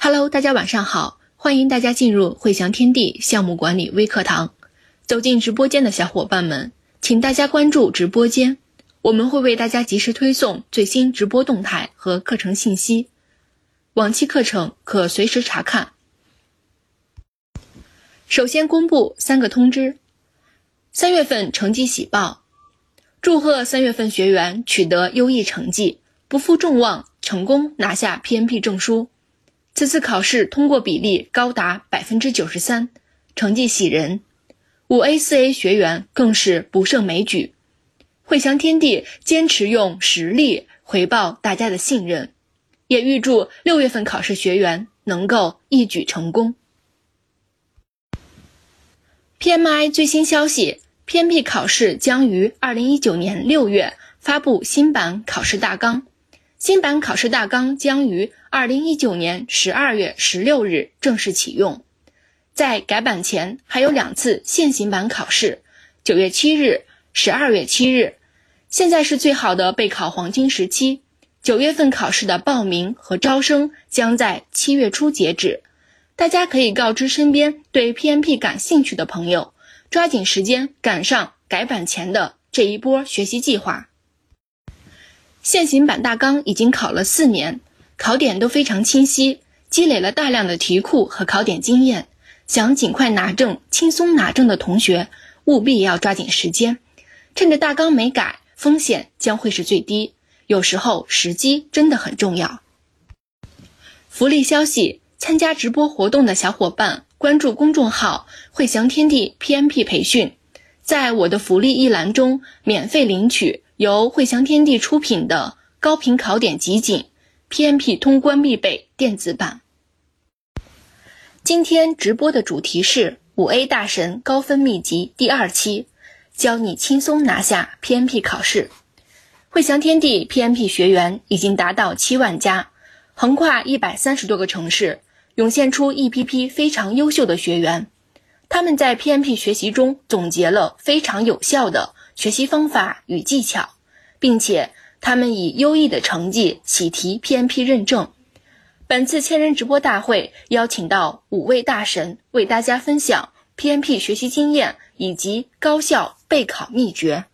Hello，大家晚上好，欢迎大家进入汇祥天地项目管理微课堂。走进直播间的小伙伴们，请大家关注直播间，我们会为大家及时推送最新直播动态和课程信息。往期课程可随时查看。首先公布三个通知：三月份成绩喜报，祝贺三月份学员取得优异成绩，不负众望，成功拿下 PMP 证书。此次考试通过比例高达百分之九十三，成绩喜人。五 A 四 A 学员更是不胜枚举。汇祥天地坚持用实力回报大家的信任，也预祝六月份考试学员能够一举成功。PMI 最新消息：PMP 考试将于二零一九年六月发布新版考试大纲。新版考试大纲将于二零一九年十二月十六日正式启用。在改版前，还有两次现行版考试，九月七日、十二月七日。现在是最好的备考黄金时期，九月份考试的报名和招生将在七月初截止。大家可以告知身边对 PMP 感兴趣的朋友，抓紧时间赶上改版前的这一波学习计划。现行版大纲已经考了四年，考点都非常清晰，积累了大量的题库和考点经验。想尽快拿证、轻松拿证的同学，务必要抓紧时间，趁着大纲没改，风险将会是最低。有时候时机真的很重要。福利消息：参加直播活动的小伙伴，关注公众号“汇祥天地 PMP 培训”，在我的福利一栏中免费领取。由汇祥天地出品的高频考点集锦，PMP 通关必备电子版。今天直播的主题是五 A 大神高分秘籍第二期，教你轻松拿下 PMP 考试。汇祥天地 PMP 学员已经达到七万家，横跨一百三十多个城市，涌现出一批批非常优秀的学员。他们在 PMP 学习中总结了非常有效的。学习方法与技巧，并且他们以优异的成绩喜提 PMP 认证。本次千人直播大会邀请到五位大神为大家分享 PMP 学习经验以及高效备考秘诀。